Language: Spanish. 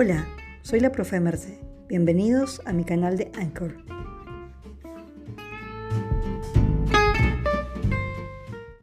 Hola, soy la profe Merce. Bienvenidos a mi canal de Anchor.